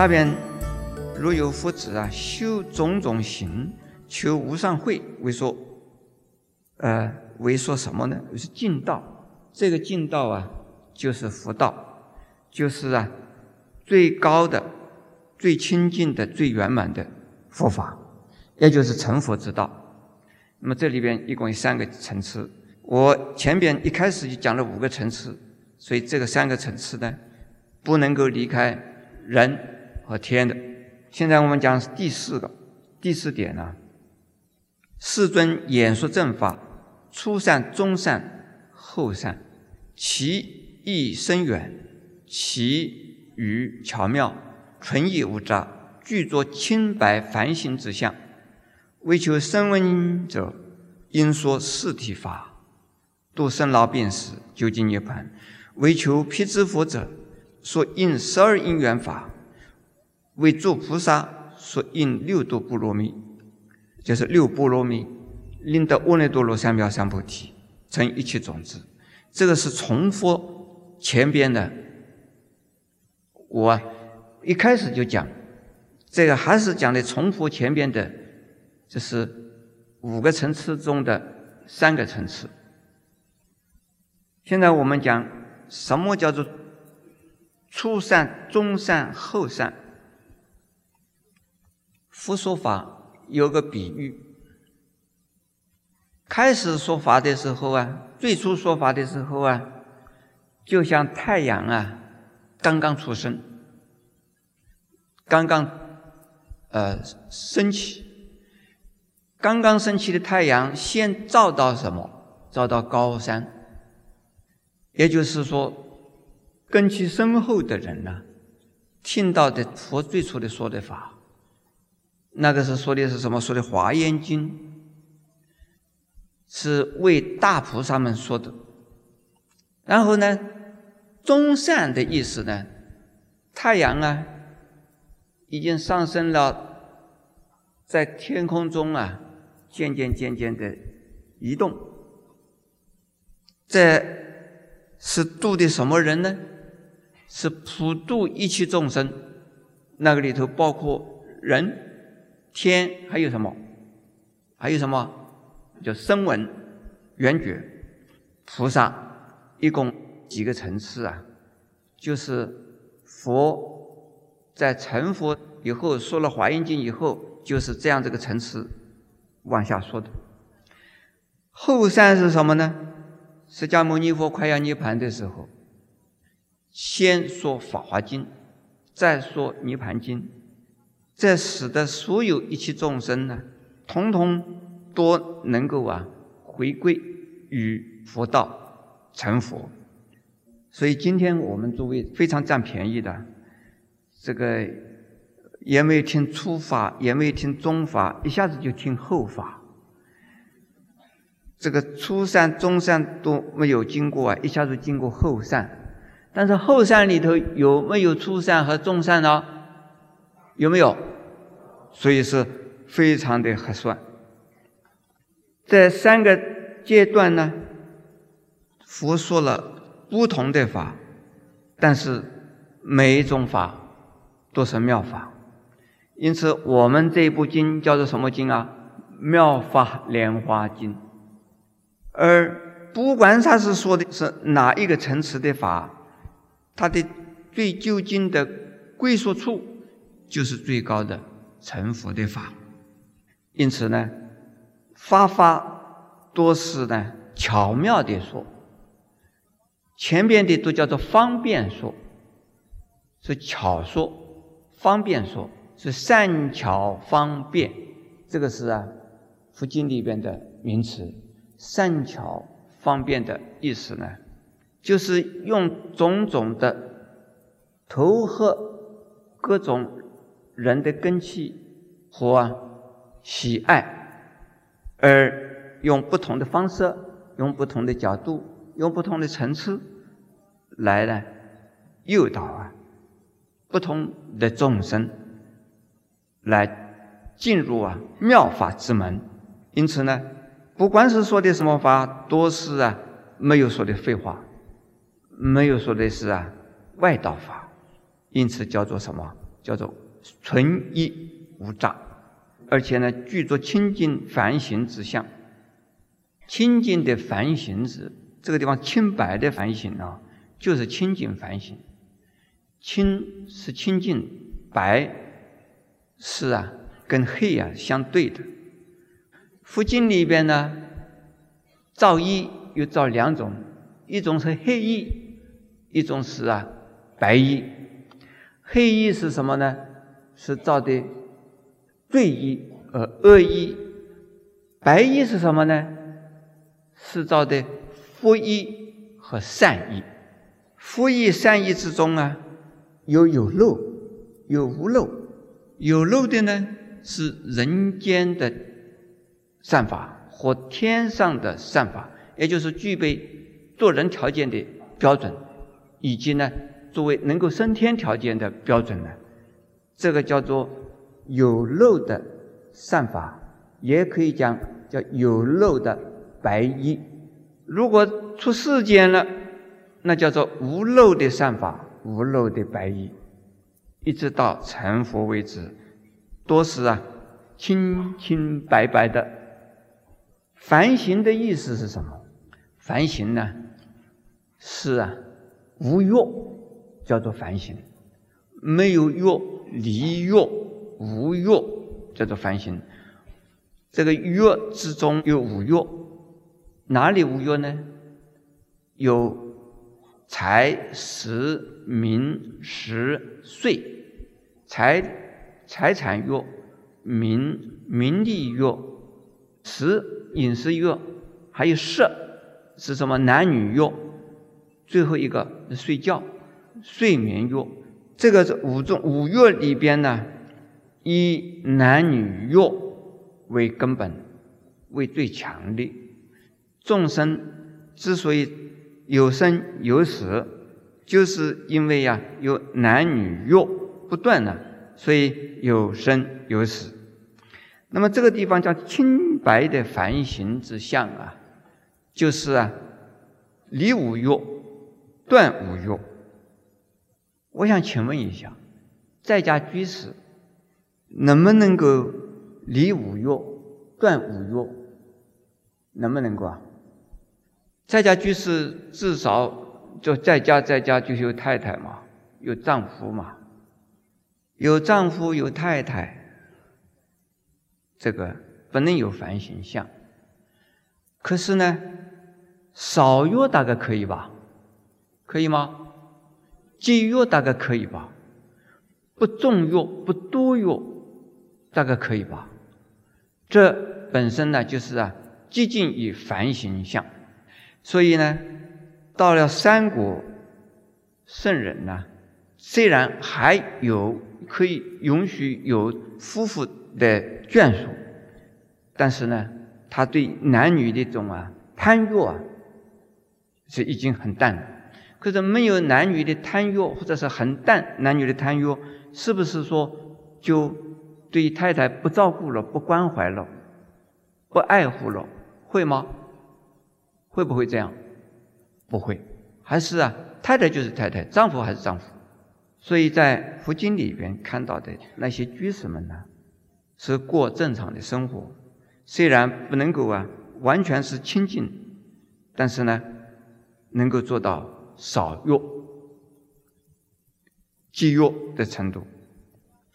下边如有夫子啊，修种种行，求无上慧，为说，呃，为说什么呢？是净道。这个净道啊，就是佛道，就是啊，最高的、最清净的、最圆满的佛法，也就是成佛之道。那么这里边一共有三个层次。我前边一开始就讲了五个层次，所以这个三个层次呢，不能够离开人和天的。现在我们讲第四个，第四点呢，世尊演说正法，初善、中善、后善，其意深远，其语巧妙，纯意无杂，具作清白凡行之相。为求声闻者，应说四体法。度生老病死，究竟涅槃；为求辟支佛者，说应十二因缘法；为诸菩萨，所应六度波罗蜜，就是六波罗蜜，令得阿耨多罗三藐三菩提，成一切种子。这个是重复前边的。我一开始就讲，这个还是讲的重复前边的，这是五个层次中的三个层次。现在我们讲什么叫做初善、中善、后善？佛说法有个比喻，开始说法的时候啊，最初说法的时候啊，就像太阳啊刚刚出生，刚刚呃升起，刚刚升起的太阳先照到什么？照到高山。也就是说，根基深厚的人呢，听到的佛最初的说的法，那个是说的是什么？说的《华严经》，是为大菩萨们说的。然后呢，中善的意思呢，太阳啊，已经上升了，在天空中啊，渐渐渐渐的移动，这。是度的什么人呢？是普度一切众生，那个里头包括人、天，还有什么？还有什么？叫声闻、缘觉、菩萨，一共几个层次啊？就是佛在成佛以后说了《华严经》以后，就是这样这个层次往下说的。后三是什么呢？释迦牟尼佛快要涅盘的时候，先说《法华经》，再说《涅盘经》，这使得所有一切众生呢，统统都能够啊回归于佛道成佛。所以今天我们诸位非常占便宜的，这个也没有听初法，也没有听中法，一下子就听后法。这个初善、中善都没有经过啊，一下子经过后善，但是后善里头有没有初善和中善呢？有没有？所以是非常的合算。这三个阶段呢，佛说了不同的法，但是每一种法都是妙法，因此我们这部经叫做什么经啊？《妙法莲花经》。而不管他是说的是哪一个层次的法，它的最究竟的归宿处就是最高的成佛的法。因此呢，发发多是呢巧妙的说，前边的都叫做方便说，是巧说，方便说，是善巧方便，这个是啊佛经里边的名词。善巧方便的意思呢，就是用种种的投合各种人的根器和喜爱，而用不同的方式、用不同的角度、用不同的层次来呢诱导啊不同的众生来进入啊妙法之门，因此呢。不管是说的什么法，都是啊，没有说的废话，没有说的是啊外道法，因此叫做什么叫做纯一无杂，而且呢具足清净凡行之相。清净的反省是这个地方清白的反省啊，就是清净反省。清是清净，白是啊跟黑啊相对的。佛经里边呢，造衣又造两种，一种是黑衣，一种是啊白衣。黑衣是什么呢？是造的罪衣和恶衣。白衣是什么呢？是造的福衣和善意，福衣善意之中啊，有有漏，有无漏。有漏的呢是人间的善法或天上的善法，也就是具备做人条件的标准，以及呢作为能够升天条件的标准呢，这个叫做有漏的善法，也可以讲叫有漏的。白衣，如果出世间了，那叫做无漏的善法，无漏的白衣，一直到成佛为止，都是啊清清白白的。凡行的意思是什么？凡行呢，是啊无欲，叫做凡行；没有欲，离欲，无欲，叫做凡心。这个欲之中有五欲。哪里无欲呢？有财、食、名、食、睡，财财产欲、名名利欲、食饮食欲，还有色是什么？男女欲，最后一个睡觉睡眠欲。这个是五种五欲里边呢，以男女欲为根本，为最强烈。众生之所以有生有死，就是因为呀有男女欲不断呢，所以有生有死。那么这个地方叫清白的凡行之相啊，就是啊离五欲，断五欲。我想请问一下，在家居士能不能够离五欲，断五欲？能不能够啊？在家居士至少就在家，在家就有太太嘛，有丈夫嘛，有丈夫有太太，这个不能有凡形象。可是呢，少约大概可以吧？可以吗？节约大概可以吧？不重约不多约，大概可以吧？这本身呢，就是啊，接近于凡形象。所以呢，到了三国圣人呢，虽然还有可以允许有夫妇的眷属，但是呢，他对男女的这种啊贪欲啊，是已经很淡了。可是没有男女的贪欲，或者是很淡男女的贪欲，是不是说就对太太不照顾了、不关怀了、不爱护了？会吗？会不会这样？不会，还是啊，太太就是太太，丈夫还是丈夫。所以在佛经里边看到的那些居士们呢，是过正常的生活，虽然不能够啊完全是清净，但是呢，能够做到少弱、积弱的程度。